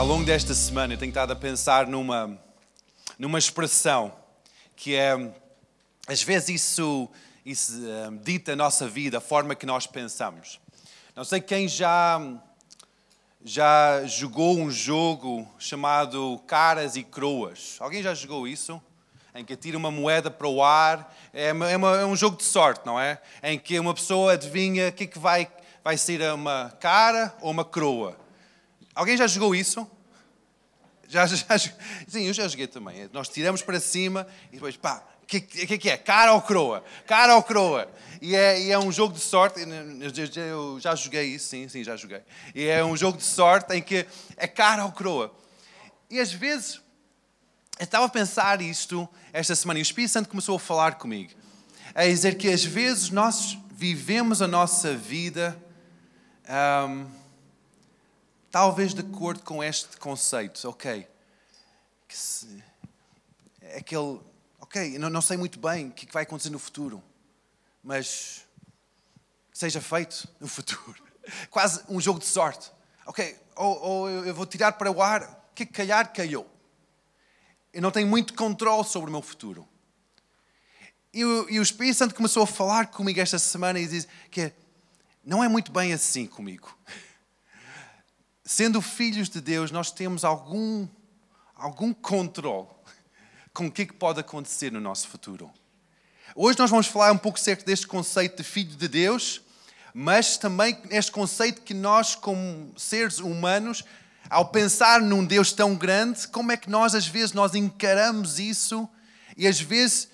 Ao longo desta semana eu tenho estado a pensar numa, numa expressão que é, às vezes isso, isso um, dita a nossa vida, a forma que nós pensamos. Não sei quem já, já jogou um jogo chamado Caras e Croas. Alguém já jogou isso? Em que atira uma moeda para o ar. É, uma, é, uma, é um jogo de sorte, não é? Em que uma pessoa adivinha o que, é que vai, vai ser uma cara ou uma croa. Alguém já jogou isso? Já, já, sim, eu já joguei também. Nós tiramos para cima e depois, pá, o que, que, que, é? Cara ou croa? Cara ou croa? E é, e é um jogo de sorte. Eu, eu já joguei isso, sim, sim, já joguei. E é um jogo de sorte em que é cara ou croa. E às vezes, eu estava a pensar isto esta semana e o Espírito Santo começou a falar comigo. A dizer que às vezes nós vivemos a nossa vida. Um, Talvez de acordo com este conceito, ok, que se, é aquele, ok, não, não sei muito bem o que vai acontecer no futuro, mas seja feito no futuro. Quase um jogo de sorte. Ok, ou, ou eu vou tirar para o ar, o que calhar calhou. Eu não tenho muito controle sobre o meu futuro. E o, e o Espírito Santo começou a falar comigo esta semana e diz que não é muito bem assim comigo. Sendo filhos de Deus, nós temos algum, algum controle com o que, é que pode acontecer no nosso futuro. Hoje nós vamos falar um pouco certo deste conceito de filho de Deus, mas também este conceito que nós, como seres humanos, ao pensar num Deus tão grande, como é que nós às vezes nós encaramos isso e às vezes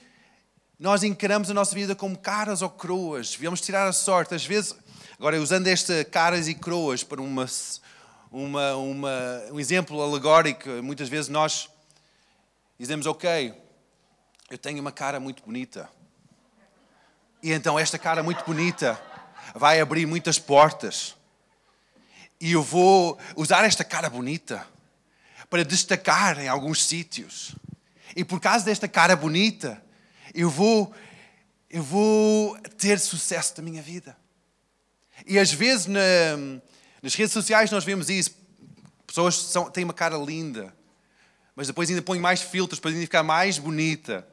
nós encaramos a nossa vida como caras ou croas, viemos tirar a sorte, às vezes, agora usando esta caras e croas para uma uma, uma, um exemplo alegórico. Muitas vezes nós dizemos, ok, eu tenho uma cara muito bonita. E então esta cara muito bonita vai abrir muitas portas. E eu vou usar esta cara bonita para destacar em alguns sítios. E por causa desta cara bonita, eu vou, eu vou ter sucesso na minha vida. E às vezes na, nas redes sociais nós vemos isso. Pessoas são, têm uma cara linda, mas depois ainda põem mais filtros para ficar mais bonita.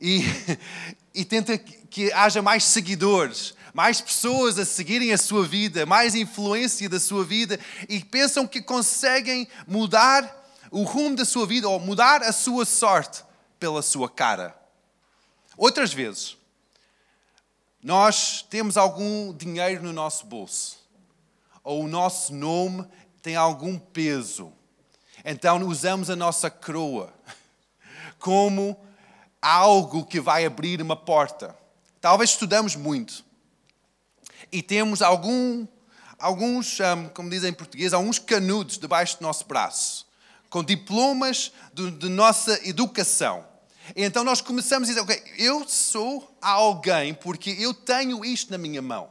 E, e tenta que haja mais seguidores, mais pessoas a seguirem a sua vida, mais influência da sua vida e pensam que conseguem mudar o rumo da sua vida ou mudar a sua sorte pela sua cara. Outras vezes, nós temos algum dinheiro no nosso bolso ou o nosso nome tem algum peso. Então usamos a nossa coroa como algo que vai abrir uma porta. Talvez estudamos muito e temos algum, alguns, como dizem em português, alguns canudos debaixo do nosso braço, com diplomas de, de nossa educação. E então nós começamos a dizer, ok, eu sou alguém porque eu tenho isto na minha mão.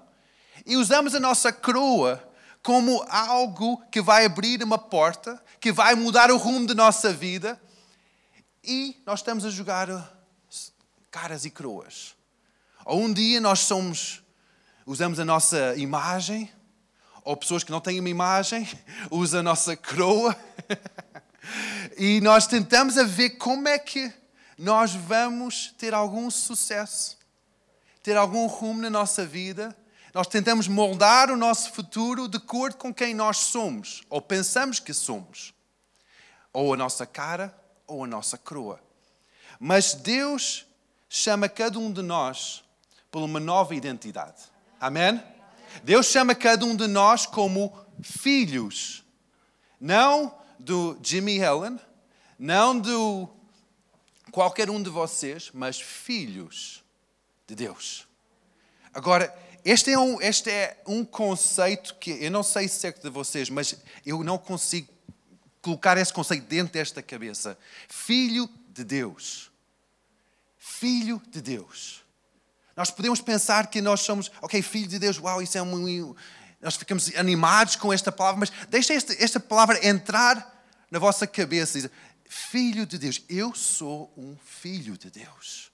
E usamos a nossa coroa como algo que vai abrir uma porta, que vai mudar o rumo da nossa vida. E nós estamos a jogar caras e croas. Ou um dia nós somos, usamos a nossa imagem, ou pessoas que não têm uma imagem, usam a nossa croa. e nós tentamos a ver como é que nós vamos ter algum sucesso, ter algum rumo na nossa vida nós tentamos moldar o nosso futuro de acordo com quem nós somos, ou pensamos que somos, ou a nossa cara, ou a nossa coroa. Mas Deus chama cada um de nós por uma nova identidade. Amém? Deus chama cada um de nós como filhos. Não do Jimmy Helen, não do qualquer um de vocês, mas filhos de Deus. Agora, este é, um, este é um conceito que eu não sei se é de vocês, mas eu não consigo colocar esse conceito dentro desta cabeça. Filho de Deus. Filho de Deus. Nós podemos pensar que nós somos, ok, filho de Deus, uau, isso é um. Nós ficamos animados com esta palavra, mas deixa esta, esta palavra entrar na vossa cabeça. Filho de Deus. Eu sou um filho de Deus.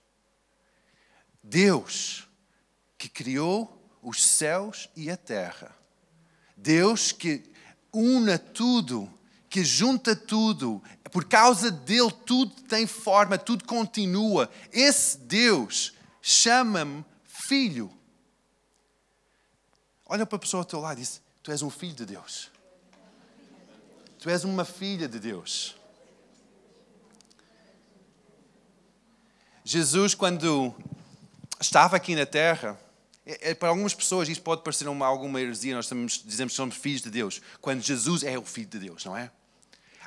Deus que criou os céus e a terra. Deus que una tudo, que junta tudo, por causa dele tudo tem forma, tudo continua. Esse Deus chama-me filho. Olha para a pessoa ao teu lado e diz: Tu és um filho de Deus. Tu és uma filha de Deus. Jesus, quando estava aqui na terra, é, é, para algumas pessoas isso pode parecer uma, alguma heresia, nós estamos, dizemos que somos filhos de Deus, quando Jesus é o filho de Deus, não é?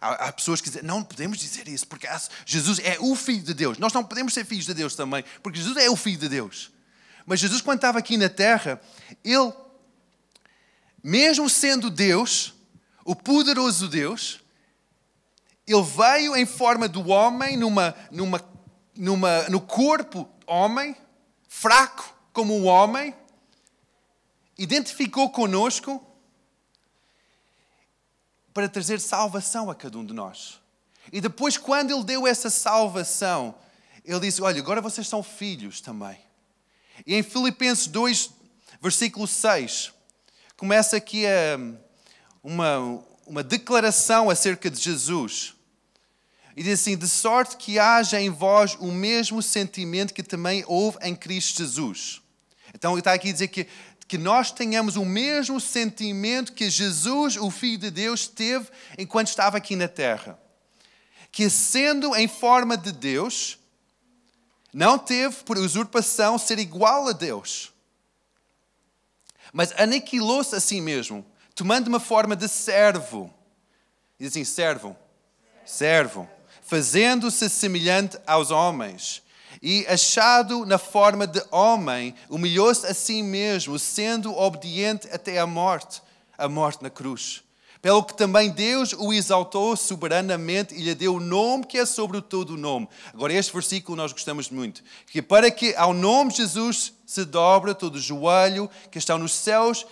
Há, há pessoas que dizem, não podemos dizer isso, porque Jesus é o filho de Deus. Nós não podemos ser filhos de Deus também, porque Jesus é o filho de Deus. Mas Jesus, quando estava aqui na terra, ele, mesmo sendo Deus, o poderoso Deus, ele veio em forma do homem, numa, numa numa, no corpo homem, fraco como um homem, identificou conosco para trazer salvação a cada um de nós. E depois, quando ele deu essa salvação, ele disse: Olha, agora vocês são filhos também. E em Filipenses 2, versículo 6, começa aqui uma, uma declaração acerca de Jesus. E diz assim: de sorte que haja em vós o mesmo sentimento que também houve em Cristo Jesus. Então ele está aqui a dizer que, que nós tenhamos o mesmo sentimento que Jesus, o Filho de Deus, teve enquanto estava aqui na terra. Que sendo em forma de Deus, não teve por usurpação ser igual a Deus, mas aniquilou-se a si mesmo, tomando uma forma de servo. Diz assim: servo. Servo fazendo-se semelhante aos homens. E, achado na forma de homem, humilhou-se a si mesmo, sendo obediente até a morte a morte na cruz. Pelo que também Deus o exaltou soberanamente e lhe deu o nome que é sobre todo o nome. Agora, este versículo nós gostamos muito. Que para que ao nome de Jesus se dobre todo o joelho que está nos céus,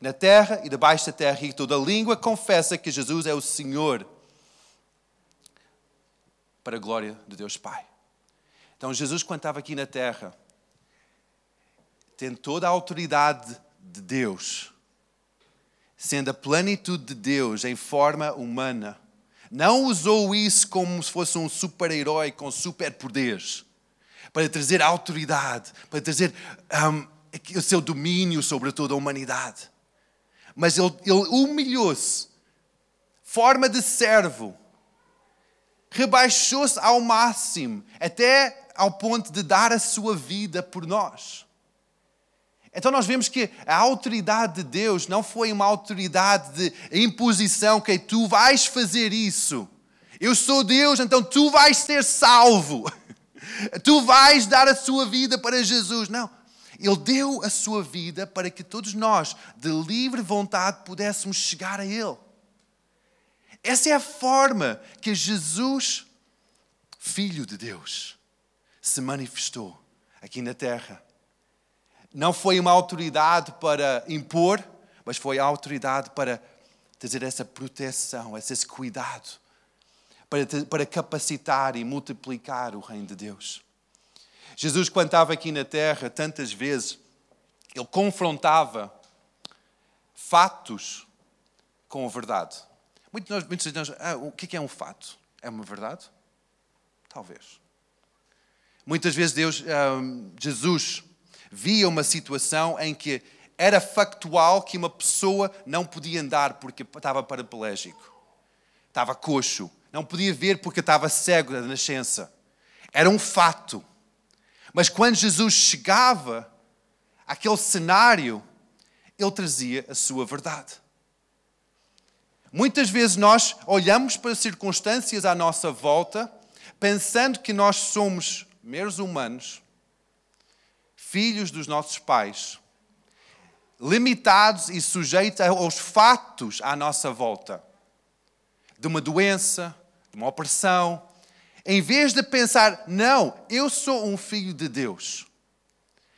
na terra e debaixo da terra, e toda língua confessa que Jesus é o Senhor para a glória de Deus Pai. Então, Jesus, quando estava aqui na terra, tem toda a autoridade de Deus, sendo a plenitude de Deus em forma humana. Não usou isso como se fosse um super-herói com superpoderes para trazer autoridade, para trazer um, o seu domínio sobre toda a humanidade. Mas ele, ele humilhou-se, forma de servo, rebaixou-se ao máximo, até ao ponto de dar a sua vida por nós. Então nós vemos que a autoridade de Deus não foi uma autoridade de imposição, que tu vais fazer isso. Eu sou Deus, então tu vais ser salvo. Tu vais dar a sua vida para Jesus. Não. Ele deu a sua vida para que todos nós, de livre vontade, pudéssemos chegar a Ele. Essa é a forma que Jesus, Filho de Deus, se manifestou aqui na terra. Não foi uma autoridade para impor, mas foi a autoridade para trazer essa proteção, esse cuidado, para, para capacitar e multiplicar o reino de Deus. Jesus, quando estava aqui na terra, tantas vezes, ele confrontava fatos com a verdade. Muitos de nós, muitos de nós ah, o que é um fato? É uma verdade? Talvez. Muitas vezes Deus, um, Jesus, via uma situação em que era factual que uma pessoa não podia andar porque estava paraplégico, estava coxo, não podia ver porque estava cego da nascença. Era um fato. Mas quando Jesus chegava àquele cenário, ele trazia a sua verdade. Muitas vezes nós olhamos para circunstâncias à nossa volta, pensando que nós somos meros humanos, filhos dos nossos pais, limitados e sujeitos aos fatos à nossa volta, de uma doença, de uma opressão, em vez de pensar, não, eu sou um filho de Deus.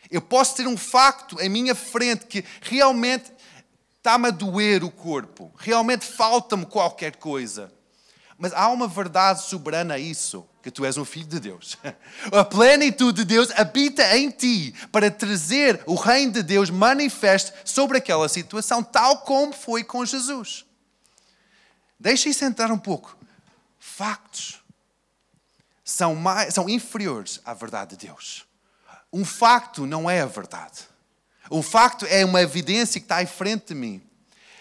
Eu posso ter um facto em minha frente que realmente está-me a doer o corpo, realmente falta-me qualquer coisa. Mas há uma verdade soberana a isso, que tu és um filho de Deus. A plenitude de Deus habita em ti para trazer o reino de Deus manifesto sobre aquela situação, tal como foi com Jesus. Deixa isso entrar um pouco. Factos são, mais, são inferiores à verdade de Deus. Um facto não é a verdade. Um facto é uma evidência que está em frente de mim.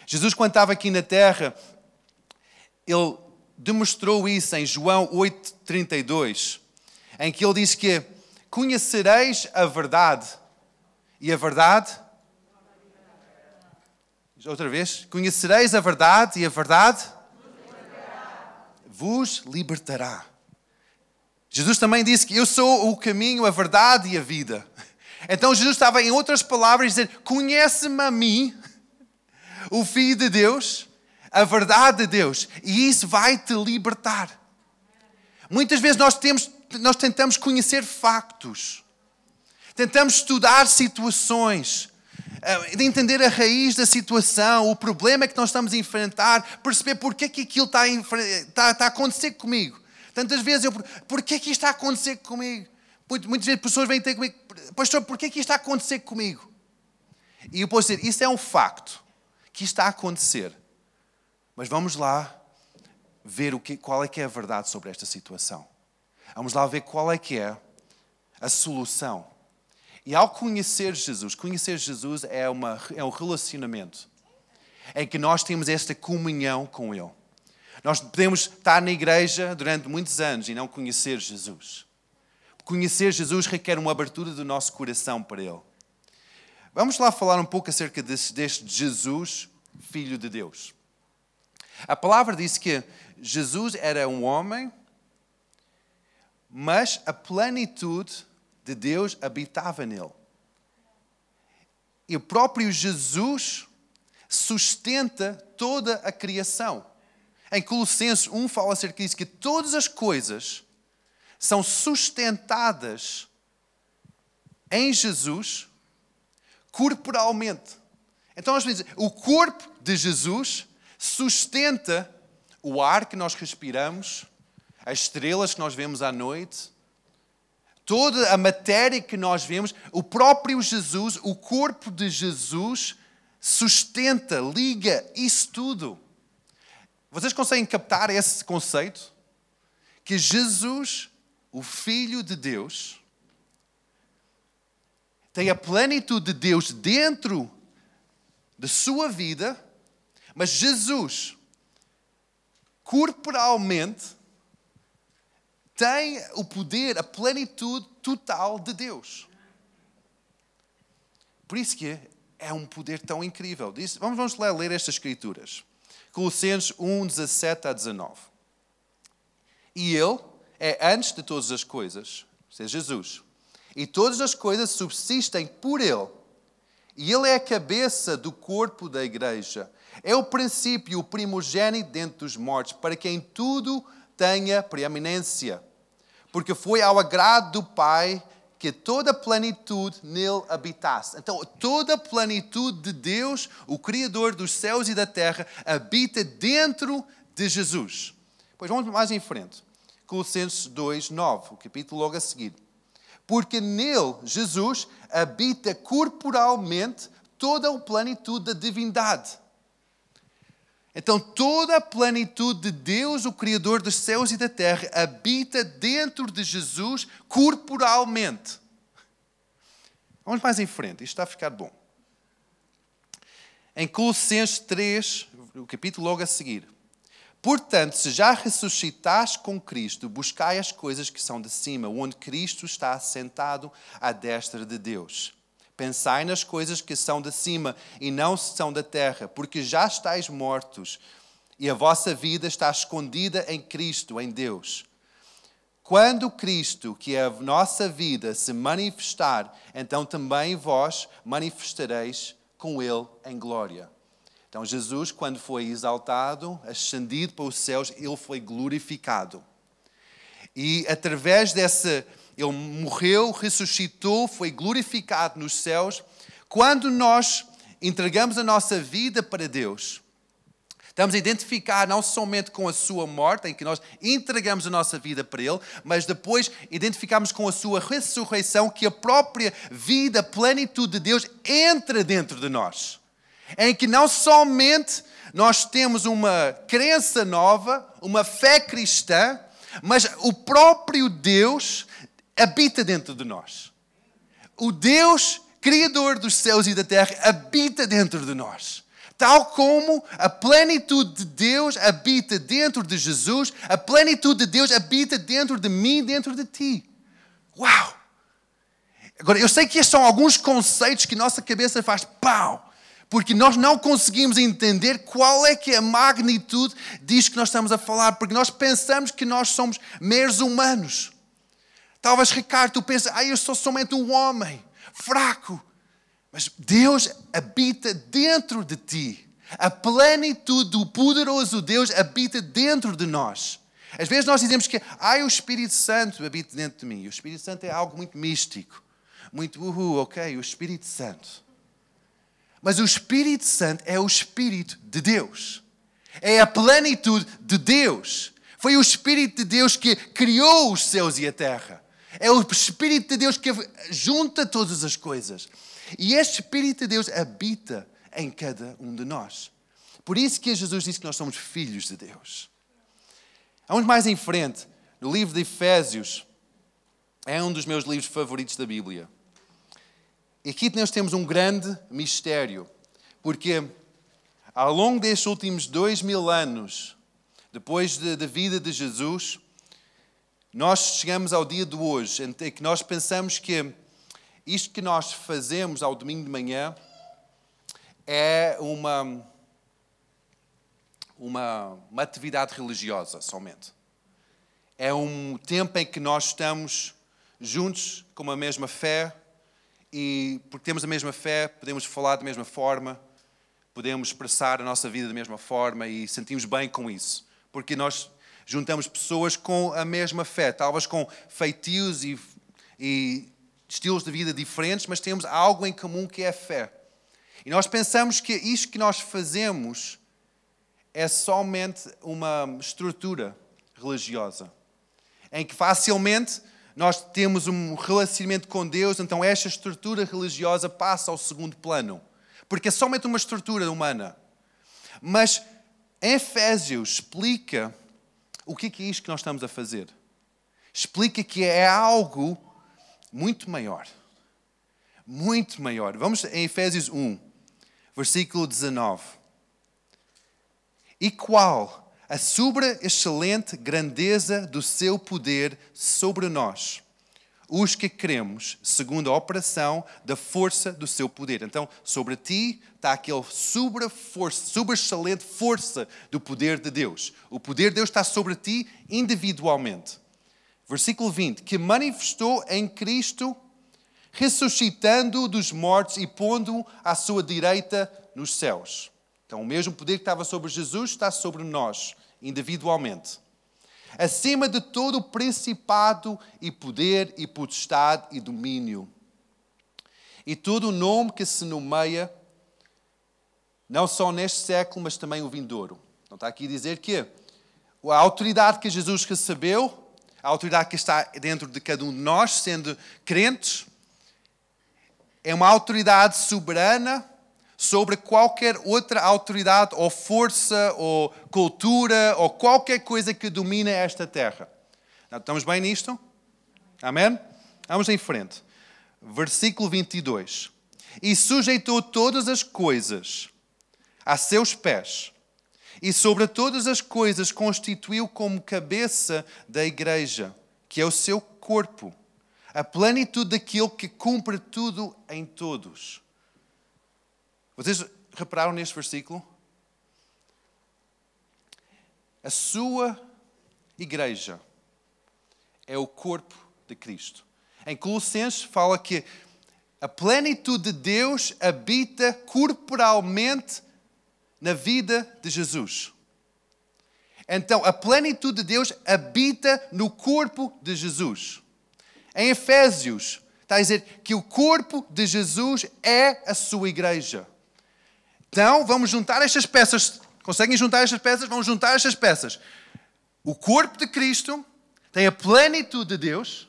Jesus, quando estava aqui na terra, ele demonstrou isso em João 8,32, em que ele diz que conhecereis a verdade e a verdade. Outra vez, conhecereis a verdade e a verdade vos libertará. Jesus também disse que eu sou o caminho, a verdade e a vida. Então Jesus estava, em outras palavras, a dizer: Conhece-me a mim, o Filho de Deus, a verdade de Deus, e isso vai te libertar. Muitas vezes nós, temos, nós tentamos conhecer factos, tentamos estudar situações, eh, de entender a raiz da situação, o problema que nós estamos a enfrentar, perceber porque é que aquilo está a, está, está a acontecer comigo. Tantas vezes eu, porquê é que isto está a acontecer comigo? Muitas vezes pessoas vêm ter comigo, pastor, porquê é que isto está a acontecer comigo? E eu posso dizer, isso é um facto que está a acontecer. Mas vamos lá ver o que, qual é que é a verdade sobre esta situação. Vamos lá ver qual é que é a solução. E ao conhecer Jesus, conhecer Jesus é, uma, é um relacionamento em que nós temos esta comunhão com Ele. Nós podemos estar na igreja durante muitos anos e não conhecer Jesus. Conhecer Jesus requer uma abertura do nosso coração para Ele. Vamos lá falar um pouco acerca deste, deste Jesus, Filho de Deus. A palavra diz que Jesus era um homem, mas a plenitude de Deus habitava nele. E o próprio Jesus sustenta toda a criação. Em Colossenses 1 fala acerca disso, que todas as coisas são sustentadas em Jesus corporalmente. Então nós podemos dizer, o corpo de Jesus sustenta o ar que nós respiramos, as estrelas que nós vemos à noite, toda a matéria que nós vemos, o próprio Jesus, o corpo de Jesus, sustenta, liga isso tudo. Vocês conseguem captar esse conceito? Que Jesus, o Filho de Deus, tem a plenitude de Deus dentro de sua vida, mas Jesus, corporalmente, tem o poder, a plenitude total de Deus. Por isso que é um poder tão incrível. Vamos, vamos ler, estas escrituras. Colossenses 1, 17 a 19. E Ele é antes de todas as coisas, ou seja, Jesus. E todas as coisas subsistem por Ele. E Ele é a cabeça do corpo da igreja. É o princípio, o primogênito dentre dos mortos, para quem tudo tenha preeminência. Porque foi ao agrado do Pai que toda a plenitude nele habitasse. Então, toda a plenitude de Deus, o Criador dos céus e da terra, habita dentro de Jesus. Pois vamos mais em frente. Colossenses 2, 9, o capítulo logo a seguir. Porque nele, Jesus, habita corporalmente toda a plenitude da divindade. Então, toda a plenitude de Deus, o Criador dos céus e da terra, habita dentro de Jesus corporalmente. Vamos mais em frente, isto está a ficar bom. Em Colossenses 3, o capítulo logo a seguir. Portanto, se já ressuscitaste com Cristo, buscai as coisas que são de cima, onde Cristo está assentado à destra de Deus. Pensai nas coisas que são de cima e não são da terra, porque já estáis mortos e a vossa vida está escondida em Cristo, em Deus. Quando Cristo, que é a nossa vida, se manifestar, então também vós manifestareis com Ele em glória. Então, Jesus, quando foi exaltado, ascendido para os céus, ele foi glorificado. E através dessa ele morreu, ressuscitou, foi glorificado nos céus. Quando nós entregamos a nossa vida para Deus, estamos a identificar não somente com a sua morte, em que nós entregamos a nossa vida para Ele, mas depois identificamos com a sua ressurreição, que a própria vida, a plenitude de Deus entra dentro de nós. Em que não somente nós temos uma crença nova, uma fé cristã, mas o próprio Deus habita dentro de nós. O Deus, Criador dos céus e da terra, habita dentro de nós. Tal como a plenitude de Deus habita dentro de Jesus, a plenitude de Deus habita dentro de mim, dentro de ti. Uau! Agora, eu sei que estes são alguns conceitos que nossa cabeça faz pau, porque nós não conseguimos entender qual é que é a magnitude disto que nós estamos a falar, porque nós pensamos que nós somos meros humanos. Talvez, Ricardo, tu pensas, ah, eu sou somente um homem, fraco. Mas Deus habita dentro de ti. A plenitude do poderoso Deus habita dentro de nós. Às vezes nós dizemos que ah, o Espírito Santo habita dentro de mim. O Espírito Santo é algo muito místico. Muito, uhul, ok, o Espírito Santo. Mas o Espírito Santo é o Espírito de Deus. É a plenitude de Deus. Foi o Espírito de Deus que criou os céus e a terra. É o Espírito de Deus que junta todas as coisas. E este Espírito de Deus habita em cada um de nós. Por isso que Jesus disse que nós somos filhos de Deus. Vamos mais em frente, no livro de Efésios, é um dos meus livros favoritos da Bíblia. E aqui nós temos um grande mistério, porque ao longo destes últimos dois mil anos, depois da vida de Jesus, nós chegamos ao dia de hoje, em que nós pensamos que isto que nós fazemos ao domingo de manhã é uma, uma, uma atividade religiosa somente. É um tempo em que nós estamos juntos com a mesma fé e, porque temos a mesma fé, podemos falar da mesma forma, podemos expressar a nossa vida da mesma forma e sentimos bem com isso. Porque nós juntamos pessoas com a mesma fé, talvez com feitios e, e estilos de vida diferentes, mas temos algo em comum que é a fé. E nós pensamos que isto que nós fazemos é somente uma estrutura religiosa, em que facilmente nós temos um relacionamento com Deus, então esta estrutura religiosa passa ao segundo plano, porque é somente uma estrutura humana. Mas Efésios explica o que é isto que nós estamos a fazer. Explica que é algo muito maior. Muito maior. Vamos em Efésios 1, versículo 19. E qual a sobre-excelente grandeza do seu poder sobre nós, os que cremos, segundo a operação da força do seu poder. Então, sobre ti está aquele sobre-excelente força do poder de Deus. O poder de Deus está sobre ti individualmente. Versículo 20: que manifestou em Cristo, ressuscitando dos mortos e pondo-o à sua direita nos céus. Então, o mesmo poder que estava sobre Jesus está sobre nós, individualmente. Acima de todo o principado e poder e potestade e domínio. E todo o nome que se nomeia, não só neste século, mas também o vindouro. Então, está aqui a dizer que a autoridade que Jesus recebeu a autoridade que está dentro de cada um de nós, sendo crentes, é uma autoridade soberana sobre qualquer outra autoridade ou força ou cultura ou qualquer coisa que domina esta terra. Estamos bem nisto? Amém? Vamos em frente. Versículo 22. E sujeitou todas as coisas a seus pés e sobre todas as coisas constituiu como cabeça da igreja, que é o seu corpo, a plenitude daquilo que cumpre tudo em todos. Vocês repararam neste versículo? A sua igreja é o corpo de Cristo. Em Colossenses fala que a plenitude de Deus habita corporalmente na vida de Jesus. Então, a plenitude de Deus habita no corpo de Jesus. Em Efésios, está a dizer que o corpo de Jesus é a sua igreja. Então, vamos juntar estas peças. Conseguem juntar estas peças? Vamos juntar estas peças. O corpo de Cristo tem a plenitude de Deus.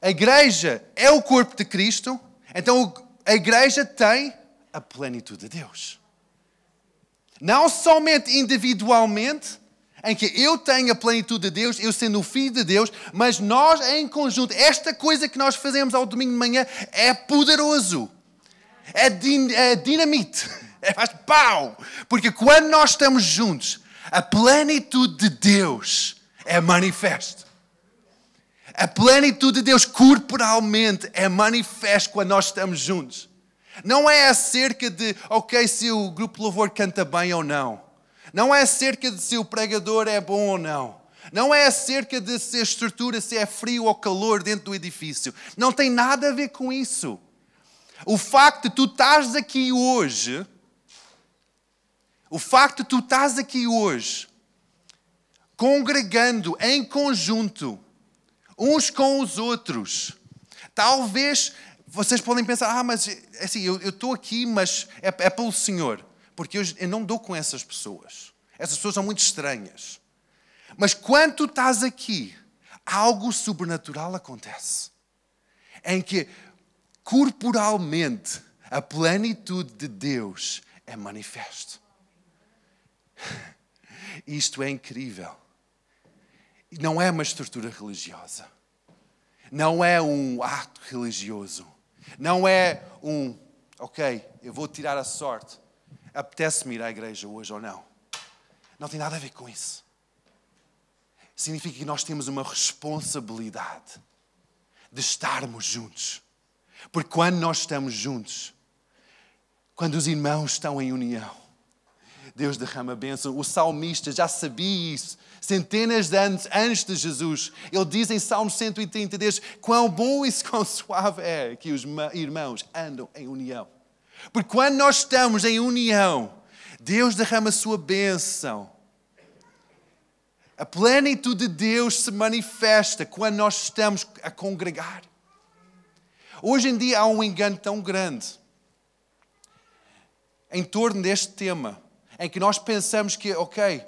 A igreja é o corpo de Cristo. Então, a igreja tem a plenitude de Deus. Não somente individualmente, em que eu tenho a plenitude de Deus, eu sendo o filho de Deus, mas nós em conjunto, esta coisa que nós fazemos ao domingo de manhã é poderoso. É, din é dinamite. É faz pau. Porque quando nós estamos juntos, a plenitude de Deus é manifesta. A plenitude de Deus corporalmente é manifesta quando nós estamos juntos. Não é acerca de, ok, se o grupo louvor canta bem ou não. Não é acerca de se o pregador é bom ou não. Não é acerca de se a estrutura, se é frio ou calor dentro do edifício. Não tem nada a ver com isso. O facto de tu estás aqui hoje, o facto de tu estás aqui hoje, congregando em conjunto, uns com os outros, talvez vocês podem pensar, ah, mas assim, eu estou aqui, mas é, é pelo Senhor. Porque eu, eu não dou com essas pessoas. Essas pessoas são muito estranhas. Mas quando tu estás aqui, algo sobrenatural acontece. Em que corporalmente a plenitude de Deus é manifesto. Isto é incrível. Não é uma estrutura religiosa. Não é um ato religioso. Não é um, ok, eu vou tirar a sorte. Apetece-me ir à igreja hoje ou não? Não tem nada a ver com isso. Significa que nós temos uma responsabilidade de estarmos juntos. Porque quando nós estamos juntos, quando os irmãos estão em união, Deus derrama bênção. O salmista já sabia isso centenas de anos antes de Jesus. Ele diz em Salmo 133 quão bom e quão suave é que os irmãos andam em união. Porque quando nós estamos em união, Deus derrama a sua bênção. A plenitude de Deus se manifesta quando nós estamos a congregar. Hoje em dia há um engano tão grande em torno deste tema, em que nós pensamos que, ok,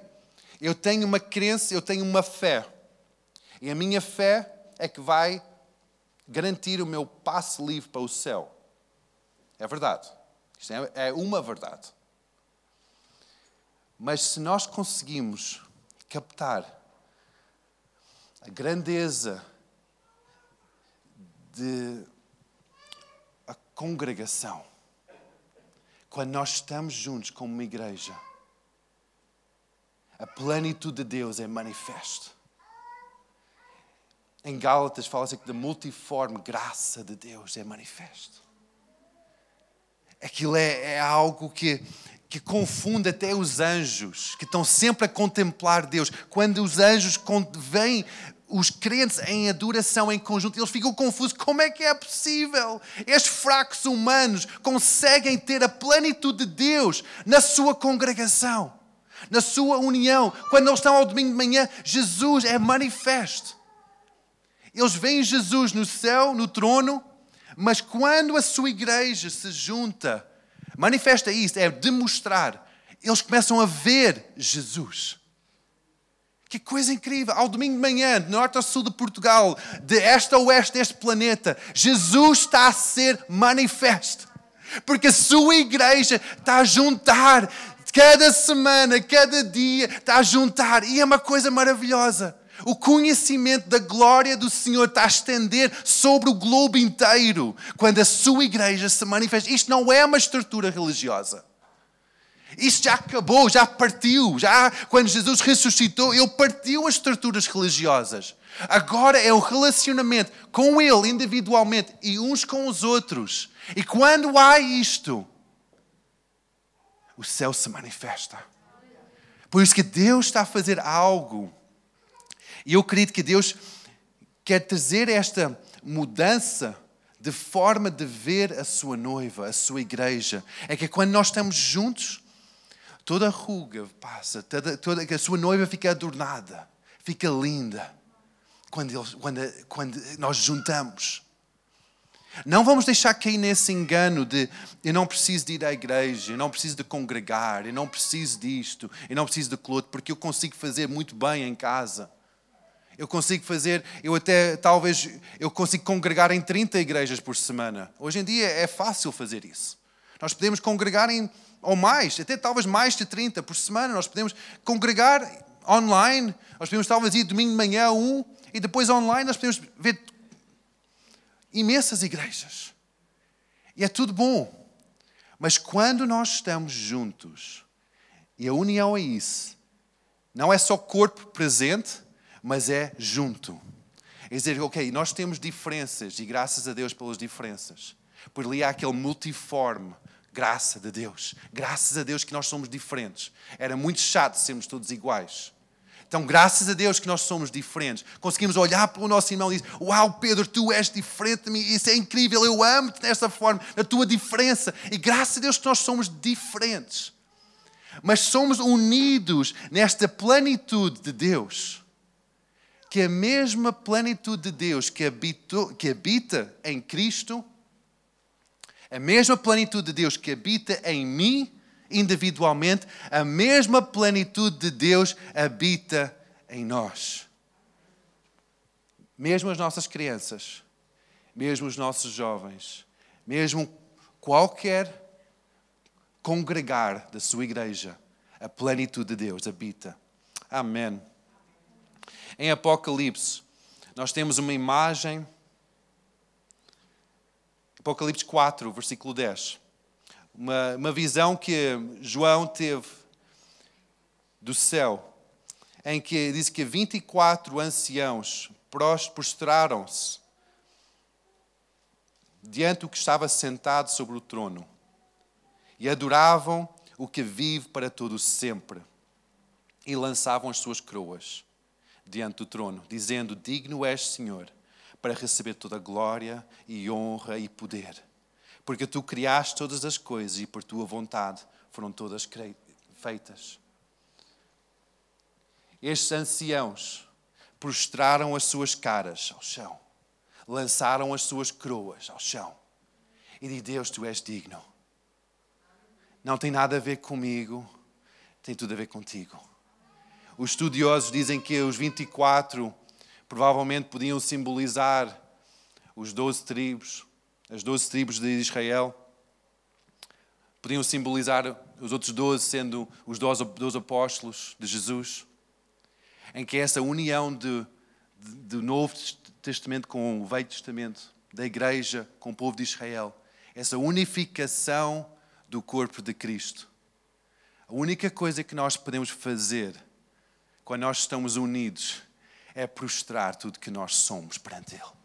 eu tenho uma crença, eu tenho uma fé. E a minha fé é que vai garantir o meu passe livre para o céu. É verdade. Isto é, é uma verdade. Mas se nós conseguimos captar a grandeza de congregação, quando nós estamos juntos como uma igreja, a plenitude de Deus é manifesta. Em Gálatas fala-se que a multiforme graça de Deus é manifesta. Aquilo é, é algo que, que confunde até os anjos, que estão sempre a contemplar Deus. Quando os anjos vêm, os crentes em adoração em conjunto, eles ficam confusos. Como é que é possível? Estes fracos humanos conseguem ter a plenitude de Deus na sua congregação na sua união. Quando eles estão ao domingo de manhã, Jesus é manifesto. Eles veem Jesus no céu, no trono, mas quando a sua igreja se junta, manifesta isso, é demonstrar. Eles começam a ver Jesus. Que coisa incrível! Ao domingo de manhã, de norte ao sul de Portugal, de este a oeste deste planeta, Jesus está a ser manifesto. Porque a sua igreja está a juntar Cada semana, cada dia está a juntar e é uma coisa maravilhosa. O conhecimento da glória do Senhor está a estender sobre o globo inteiro quando a sua igreja se manifesta. Isto não é uma estrutura religiosa. Isto já acabou, já partiu. Já quando Jesus ressuscitou, ele partiu as estruturas religiosas. Agora é o relacionamento com ele individualmente e uns com os outros. E quando há isto, o céu se manifesta. Por isso que Deus está a fazer algo. E eu acredito que Deus quer trazer esta mudança de forma de ver a sua noiva, a sua igreja. É que quando nós estamos juntos, toda ruga passa, toda, toda, a sua noiva fica adornada, fica linda. Quando, ele, quando, quando nós juntamos. Não vamos deixar cair nesse engano de eu não preciso de ir à igreja, eu não preciso de congregar, eu não preciso disto, eu não preciso de outro, porque eu consigo fazer muito bem em casa. Eu consigo fazer, eu até talvez eu consigo congregar em 30 igrejas por semana. Hoje em dia é fácil fazer isso. Nós podemos congregar em, ou mais, até talvez mais de 30 por semana. Nós podemos congregar online. Nós podemos talvez ir domingo de manhã um e depois online nós podemos ver imensas igrejas. E é tudo bom. Mas quando nós estamos juntos, e a união é isso, não é só corpo presente, mas é junto. É dizer, ok, nós temos diferenças e graças a Deus pelas diferenças. Por ali há aquele multiforme, graça de Deus. Graças a Deus que nós somos diferentes. Era muito chato sermos todos iguais. Então, graças a Deus que nós somos diferentes. Conseguimos olhar para o nosso irmão e dizer: Uau, Pedro, tu és diferente de mim. Isso é incrível. Eu amo-te desta forma, na tua diferença. E graças a Deus que nós somos diferentes. Mas somos unidos nesta plenitude de Deus. Que a mesma plenitude de Deus que, habitou, que habita em Cristo, a mesma plenitude de Deus que habita em mim, individualmente, a mesma plenitude de Deus habita em nós. Mesmo as nossas crianças, mesmo os nossos jovens, mesmo qualquer congregar da sua igreja, a plenitude de Deus habita. Amém. Em Apocalipse, nós temos uma imagem. Apocalipse 4, versículo 10 uma, uma visão que João teve do céu, em que diz que 24 anciãos prostraram-se diante do que estava sentado sobre o trono e adoravam o que vive para todo sempre e lançavam as suas coroas diante do trono, dizendo: Digno és, Senhor, para receber toda a glória e honra e poder porque tu criaste todas as coisas e por tua vontade foram todas feitas. Estes anciãos prostraram as suas caras ao chão, lançaram as suas coroas ao chão e de Deus, tu és digno. Não tem nada a ver comigo, tem tudo a ver contigo. Os estudiosos dizem que os 24 provavelmente podiam simbolizar os 12 tribos, as doze tribos de Israel, podiam simbolizar os outros doze sendo os doze apóstolos de Jesus, em que essa união de, de, do Novo Testamento com o Velho Testamento, da Igreja com o povo de Israel, essa unificação do corpo de Cristo. A única coisa que nós podemos fazer quando nós estamos unidos é prostrar tudo que nós somos perante Ele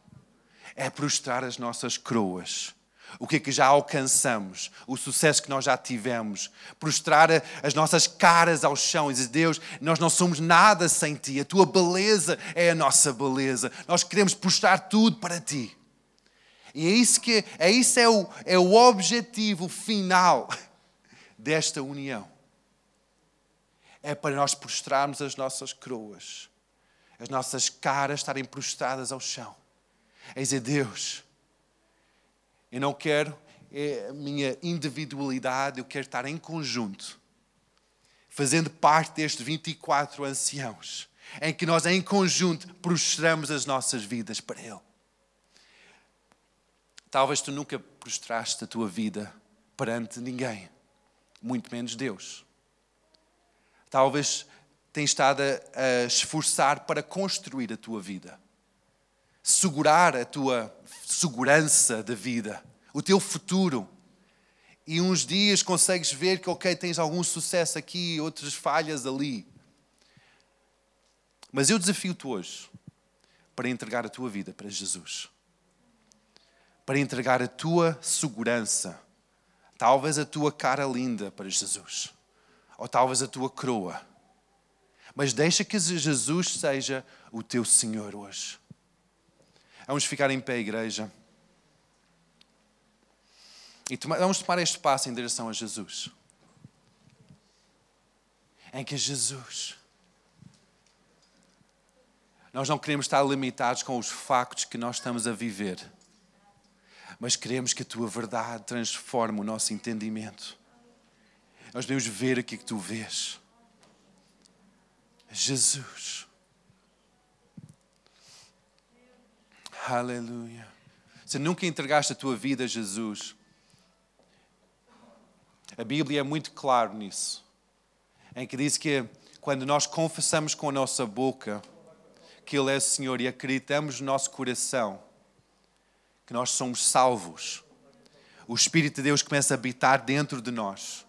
é prostrar as nossas coroas. O que é que já alcançamos, o sucesso que nós já tivemos, prostrar as nossas caras ao chão e dizer: Deus, nós não somos nada sem ti, a tua beleza é a nossa beleza, nós queremos prostrar tudo para ti. E é isso que é, isso é, o, é o objetivo final desta união. É para nós prostrarmos as nossas coroas, as nossas caras estarem prostradas ao chão é dizer: Deus, eu não quero é a minha individualidade, eu quero estar em conjunto, fazendo parte destes 24 anciãos, em que nós, em conjunto, prostramos as nossas vidas para Ele. Talvez tu nunca prostraste a tua vida perante ninguém, muito menos Deus. Talvez tenhas estado a, a esforçar para construir a tua vida segurar a tua segurança da vida, o teu futuro. E uns dias consegues ver que, ok, tens algum sucesso aqui, outras falhas ali. Mas eu desafio-te hoje para entregar a tua vida para Jesus. Para entregar a tua segurança, talvez a tua cara linda para Jesus, ou talvez a tua coroa. Mas deixa que Jesus seja o teu Senhor hoje. Vamos ficar em pé, igreja. E vamos tomar este passo em direção a Jesus. Em que Jesus. Nós não queremos estar limitados com os factos que nós estamos a viver, mas queremos que a tua verdade transforme o nosso entendimento. Nós devemos ver aquilo que tu vês. Jesus. Aleluia. Se nunca entregaste a tua vida a Jesus, A Bíblia é muito claro nisso, em que diz que quando nós confessamos com a nossa boca que Ele é o Senhor e acreditamos no nosso coração que nós somos salvos, o Espírito de Deus começa a habitar dentro de nós.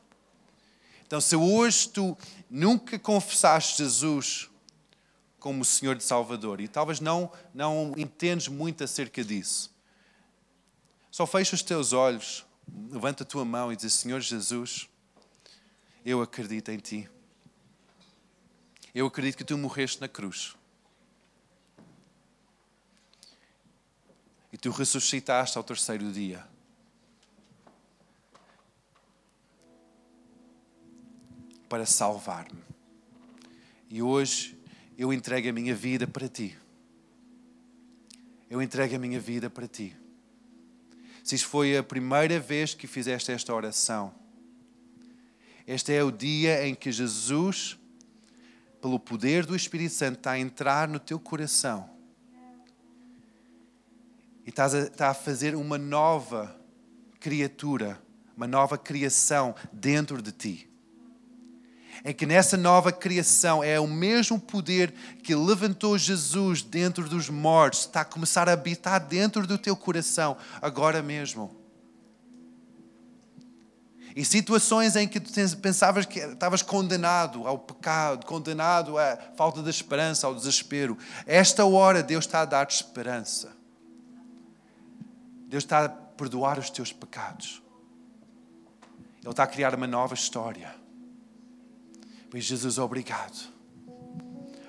Então, se hoje tu nunca confessaste Jesus como Senhor de Salvador e talvez não, não entendes muito acerca disso, só fecha os teus olhos, levanta a tua mão e diz: Senhor Jesus, eu acredito em Ti. Eu acredito que Tu morreste na cruz. E Tu ressuscitaste ao terceiro dia. Para salvar-me. E hoje eu entrego a minha vida para Ti. Eu entrego a minha vida para Ti se isto foi a primeira vez que fizeste esta oração, este é o dia em que Jesus, pelo poder do Espírito Santo, está a entrar no teu coração e está a, está a fazer uma nova criatura, uma nova criação dentro de ti é que nessa nova criação é o mesmo poder que levantou Jesus dentro dos mortos, está a começar a habitar dentro do teu coração, agora mesmo. E situações em que tu pensavas que estavas condenado ao pecado, condenado à falta de esperança, ao desespero. Esta hora Deus está a dar-te esperança. Deus está a perdoar os teus pecados. Ele está a criar uma nova história. Pois Jesus, obrigado.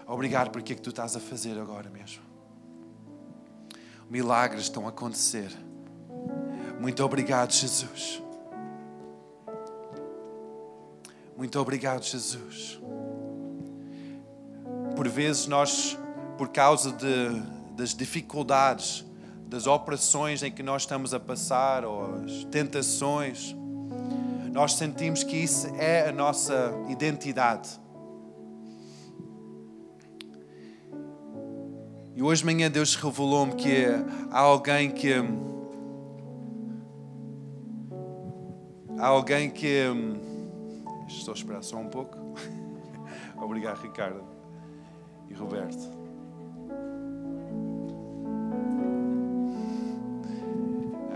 Obrigado por aquilo que tu estás a fazer agora mesmo. Milagres estão a acontecer. Muito obrigado, Jesus. Muito obrigado, Jesus. Por vezes nós, por causa de, das dificuldades, das operações em que nós estamos a passar, ou as tentações, nós sentimos que isso é a nossa identidade. E hoje de manhã Deus revelou-me que há alguém que. Há alguém que. Estou a esperar só um pouco. Obrigado, Ricardo e Roberto.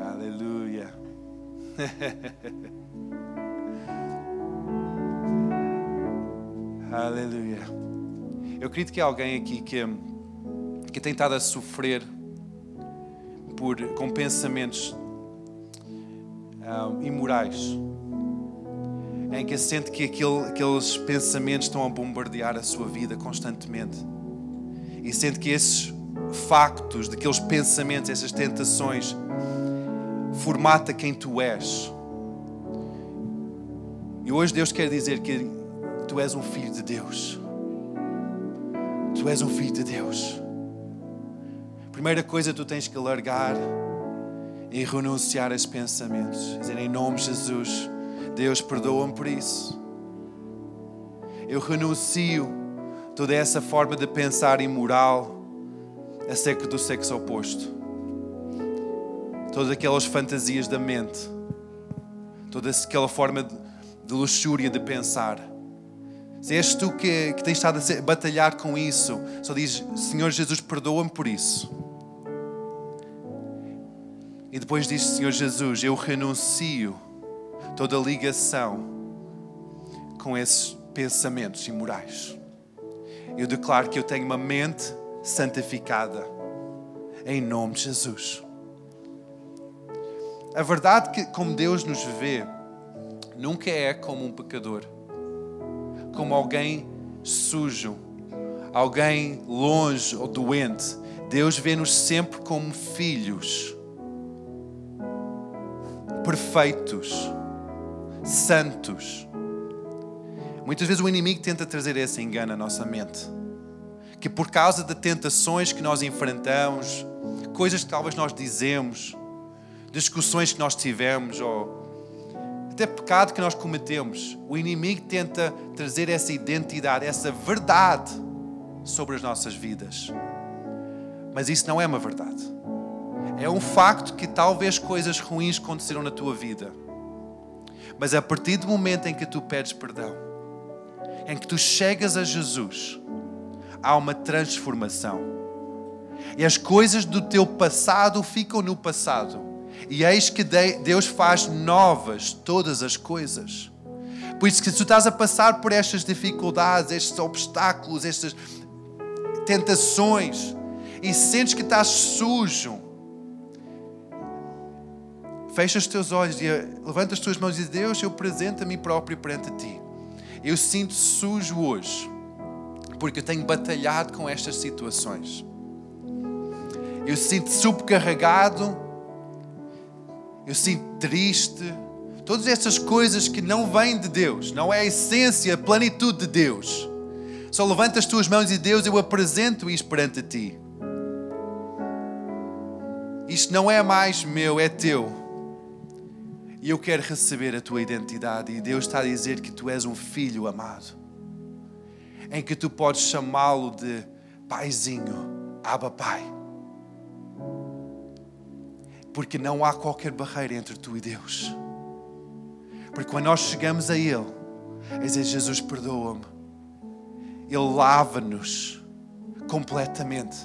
Aleluia. Aleluia. Eu acredito que há alguém aqui que, que tem estado a sofrer por, com pensamentos um, imorais, em que sente que aquele, aqueles pensamentos estão a bombardear a sua vida constantemente e sente que esses factos, daqueles pensamentos, essas tentações, formata quem tu és. E hoje Deus quer dizer que Tu és um filho de Deus. Tu és um filho de Deus. Primeira coisa tu tens que largar e renunciar a esses pensamentos. Dizer em nome de Jesus, Deus perdoa-me por isso. Eu renuncio toda essa forma de pensar imoral acerca do sexo oposto. Todas aquelas fantasias da mente. Toda aquela forma de luxúria de pensar se és tu que, que tens estado a batalhar com isso, só diz: Senhor Jesus, perdoa-me por isso. E depois diz: Senhor Jesus, eu renuncio toda ligação com esses pensamentos imorais. Eu declaro que eu tenho uma mente santificada, em nome de Jesus. A verdade que, como Deus nos vê, nunca é como um pecador como alguém sujo, alguém longe ou doente. Deus vê-nos sempre como filhos perfeitos, santos. Muitas vezes o inimigo tenta trazer esse engano à nossa mente. Que por causa de tentações que nós enfrentamos, coisas que talvez nós dizemos, discussões que nós tivemos, ou até pecado que nós cometemos, o inimigo tenta trazer essa identidade, essa verdade sobre as nossas vidas. Mas isso não é uma verdade. É um facto que talvez coisas ruins aconteceram na tua vida. Mas a partir do momento em que tu pedes perdão, em que tu chegas a Jesus, há uma transformação. E as coisas do teu passado ficam no passado. E eis que Deus faz novas todas as coisas. Por isso que se tu estás a passar por estas dificuldades, estes obstáculos, estas tentações, e sentes que estás sujo, fecha os teus olhos e levanta as tuas mãos e diz: Deus, eu apresento a mim próprio perante ti. Eu sinto sujo hoje, porque eu tenho batalhado com estas situações. Eu sinto subcarregado, eu sinto triste. Todas essas coisas que não vêm de Deus, não é a essência, a plenitude de Deus. Só levanta as tuas mãos e Deus, eu apresento isto perante ti. Isto não é mais meu, é teu. E eu quero receber a tua identidade. E Deus está a dizer que tu és um filho amado, em que tu podes chamá-lo de paizinho, Abba Pai. Porque não há qualquer barreira entre tu e Deus. Porque quando nós chegamos a Ele, é dizer: Jesus, perdoa-me. Ele lava-nos completamente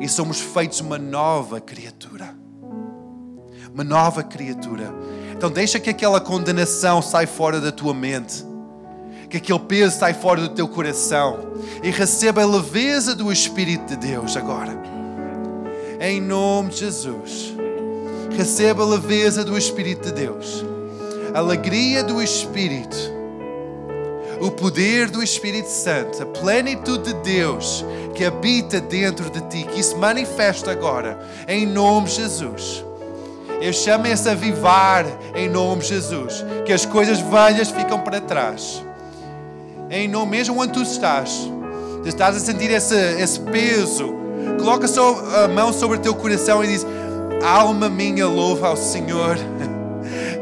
e somos feitos uma nova criatura. Uma nova criatura. Então deixa que aquela condenação saia fora da tua mente. Que aquele peso saia fora do teu coração. E receba a leveza do Espírito de Deus agora. Em nome de Jesus. Receba a leveza do Espírito de Deus. A alegria do Espírito o poder do Espírito Santo, a plenitude de Deus que habita dentro de ti, que se manifesta agora, em nome de Jesus. Eu chamo esse avivar em nome de Jesus, que as coisas velhas ficam para trás. Em nome, mesmo onde tu estás, tu estás a sentir esse, esse peso, coloca só a mão sobre o teu coração e diz: Alma minha, louva ao Senhor.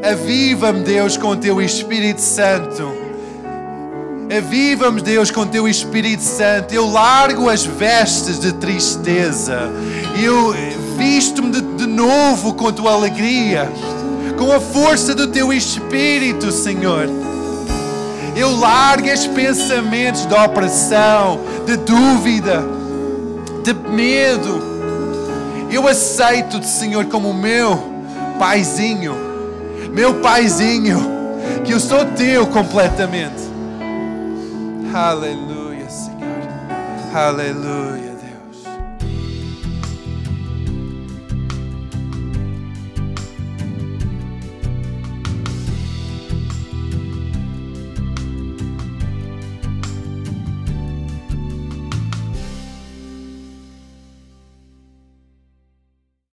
Aviva-me, Deus, com o teu Espírito Santo. Aviva-me, Deus, com teu Espírito Santo. Eu largo as vestes de tristeza. Eu visto-me de, de novo com tua alegria, com a força do teu Espírito, Senhor. Eu largo os pensamentos de opressão, de dúvida, de medo. Eu aceito-te, Senhor, como o meu paizinho, meu paizinho, que eu sou teu completamente. Aleluia, Senhor. Aleluia.